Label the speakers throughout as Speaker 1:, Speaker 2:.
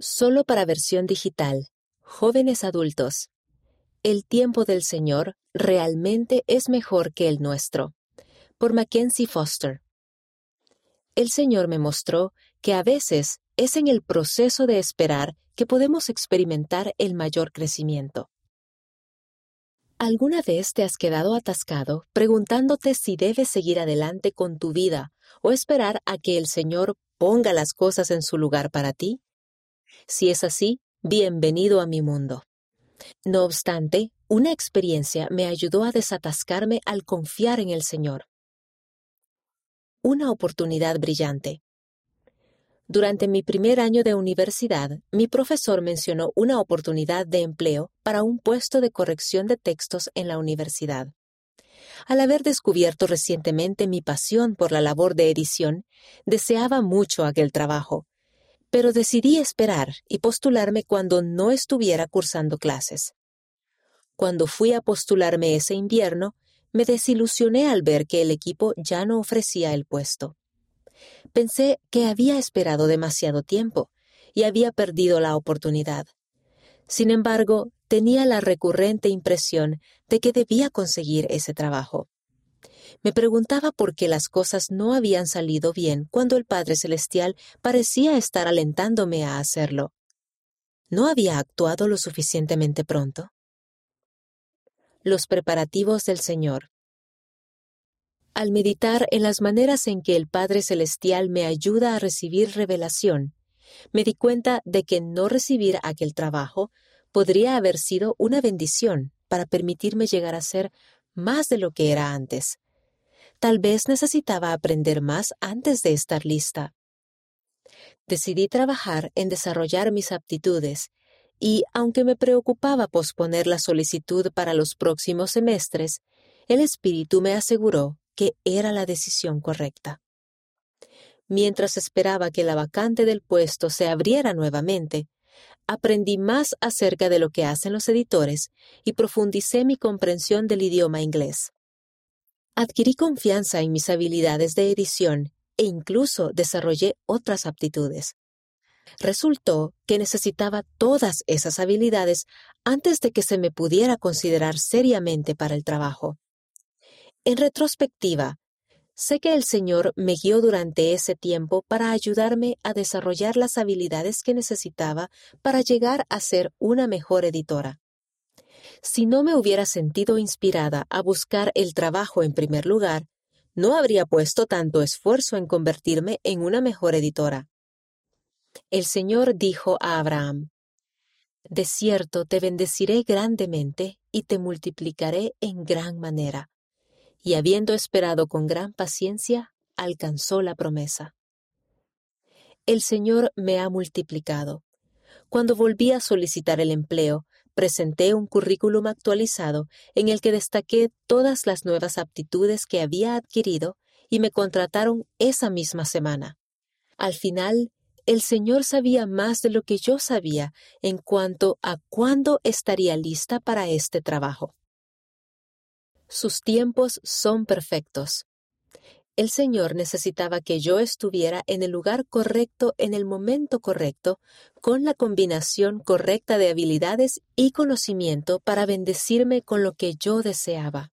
Speaker 1: Solo para versión digital. Jóvenes adultos. El tiempo del Señor realmente es mejor que el nuestro. Por Mackenzie Foster. El Señor me mostró que a veces es en el proceso de esperar que podemos experimentar el mayor crecimiento. ¿Alguna vez te has quedado atascado preguntándote si debes seguir adelante con tu vida o esperar a que el Señor ponga las cosas en su lugar para ti? Si es así, bienvenido a mi mundo. No obstante, una experiencia me ayudó a desatascarme al confiar en el Señor. Una oportunidad brillante. Durante mi primer año de universidad, mi profesor mencionó una oportunidad de empleo para un puesto de corrección de textos en la universidad. Al haber descubierto recientemente mi pasión por la labor de edición, deseaba mucho aquel trabajo, pero decidí esperar y postularme cuando no estuviera cursando clases. Cuando fui a postularme ese invierno, me desilusioné al ver que el equipo ya no ofrecía el puesto. Pensé que había esperado demasiado tiempo y había perdido la oportunidad. Sin embargo, tenía la recurrente impresión de que debía conseguir ese trabajo. Me preguntaba por qué las cosas no habían salido bien cuando el Padre Celestial parecía estar alentándome a hacerlo. ¿No había actuado lo suficientemente pronto? Los preparativos del Señor. Al meditar en las maneras en que el Padre Celestial me ayuda a recibir revelación, me di cuenta de que no recibir aquel trabajo podría haber sido una bendición para permitirme llegar a ser más de lo que era antes. Tal vez necesitaba aprender más antes de estar lista. Decidí trabajar en desarrollar mis aptitudes y, aunque me preocupaba posponer la solicitud para los próximos semestres, el espíritu me aseguró que era la decisión correcta. Mientras esperaba que la vacante del puesto se abriera nuevamente, aprendí más acerca de lo que hacen los editores y profundicé mi comprensión del idioma inglés. Adquirí confianza en mis habilidades de edición e incluso desarrollé otras aptitudes. Resultó que necesitaba todas esas habilidades antes de que se me pudiera considerar seriamente para el trabajo. En retrospectiva, sé que el Señor me guió durante ese tiempo para ayudarme a desarrollar las habilidades que necesitaba para llegar a ser una mejor editora. Si no me hubiera sentido inspirada a buscar el trabajo en primer lugar, no habría puesto tanto esfuerzo en convertirme en una mejor editora. El Señor dijo a Abraham, De cierto te bendeciré grandemente y te multiplicaré en gran manera. Y habiendo esperado con gran paciencia, alcanzó la promesa. El Señor me ha multiplicado. Cuando volví a solicitar el empleo, presenté un currículum actualizado en el que destaqué todas las nuevas aptitudes que había adquirido y me contrataron esa misma semana. Al final, el Señor sabía más de lo que yo sabía en cuanto a cuándo estaría lista para este trabajo. Sus tiempos son perfectos. El Señor necesitaba que yo estuviera en el lugar correcto en el momento correcto, con la combinación correcta de habilidades y conocimiento para bendecirme con lo que yo deseaba.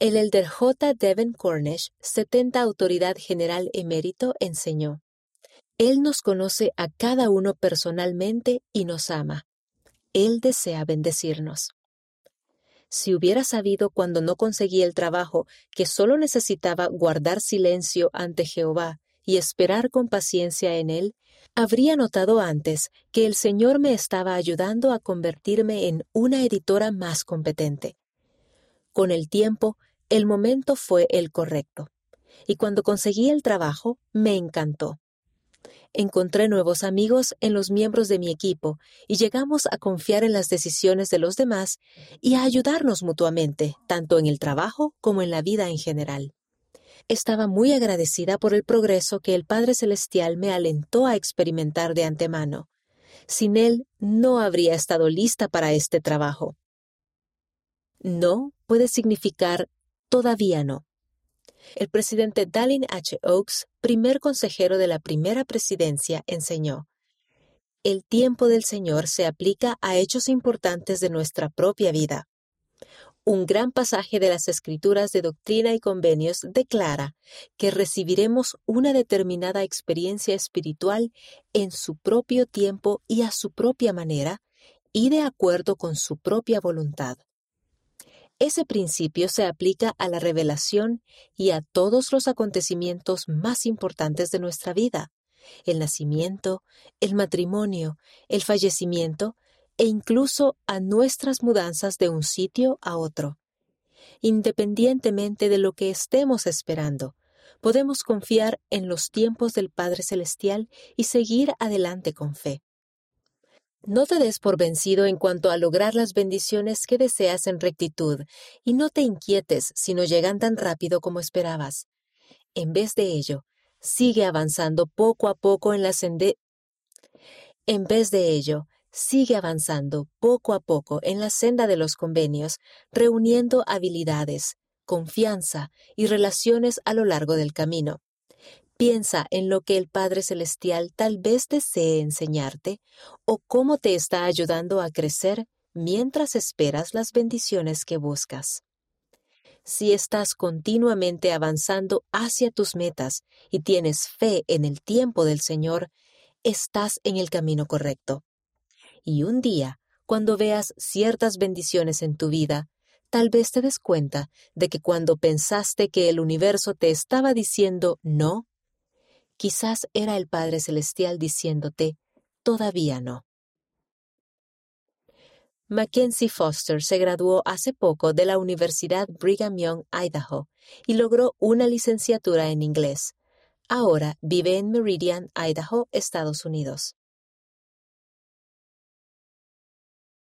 Speaker 1: El elder J. Devon Cornish, 70 Autoridad General Emérito, enseñó. Él nos conoce a cada uno personalmente y nos ama. Él desea bendecirnos. Si hubiera sabido cuando no conseguí el trabajo que solo necesitaba guardar silencio ante Jehová y esperar con paciencia en él, habría notado antes que el Señor me estaba ayudando a convertirme en una editora más competente. Con el tiempo, el momento fue el correcto, y cuando conseguí el trabajo, me encantó. Encontré nuevos amigos en los miembros de mi equipo y llegamos a confiar en las decisiones de los demás y a ayudarnos mutuamente, tanto en el trabajo como en la vida en general. Estaba muy agradecida por el progreso que el Padre Celestial me alentó a experimentar de antemano. Sin él no habría estado lista para este trabajo. No puede significar todavía no. El presidente Dallin H. Oaks, primer consejero de la primera presidencia, enseñó, el tiempo del Señor se aplica a hechos importantes de nuestra propia vida. Un gran pasaje de las Escrituras de Doctrina y Convenios declara que recibiremos una determinada experiencia espiritual en su propio tiempo y a su propia manera, y de acuerdo con su propia voluntad. Ese principio se aplica a la revelación y a todos los acontecimientos más importantes de nuestra vida, el nacimiento, el matrimonio, el fallecimiento e incluso a nuestras mudanzas de un sitio a otro. Independientemente de lo que estemos esperando, podemos confiar en los tiempos del Padre Celestial y seguir adelante con fe. No te des por vencido en cuanto a lograr las bendiciones que deseas en rectitud, y no te inquietes si no llegan tan rápido como esperabas. En vez de ello, sigue avanzando poco a poco en la sende en vez de ello, sigue avanzando poco a poco en la senda de los convenios, reuniendo habilidades, confianza y relaciones a lo largo del camino. Piensa en lo que el Padre Celestial tal vez desee enseñarte o cómo te está ayudando a crecer mientras esperas las bendiciones que buscas. Si estás continuamente avanzando hacia tus metas y tienes fe en el tiempo del Señor, estás en el camino correcto. Y un día, cuando veas ciertas bendiciones en tu vida, tal vez te des cuenta de que cuando pensaste que el universo te estaba diciendo no, quizás era el Padre Celestial diciéndote todavía no. Mackenzie Foster se graduó hace poco de la Universidad Brigham Young, Idaho, y logró una licenciatura en inglés. Ahora vive en Meridian, Idaho, Estados Unidos.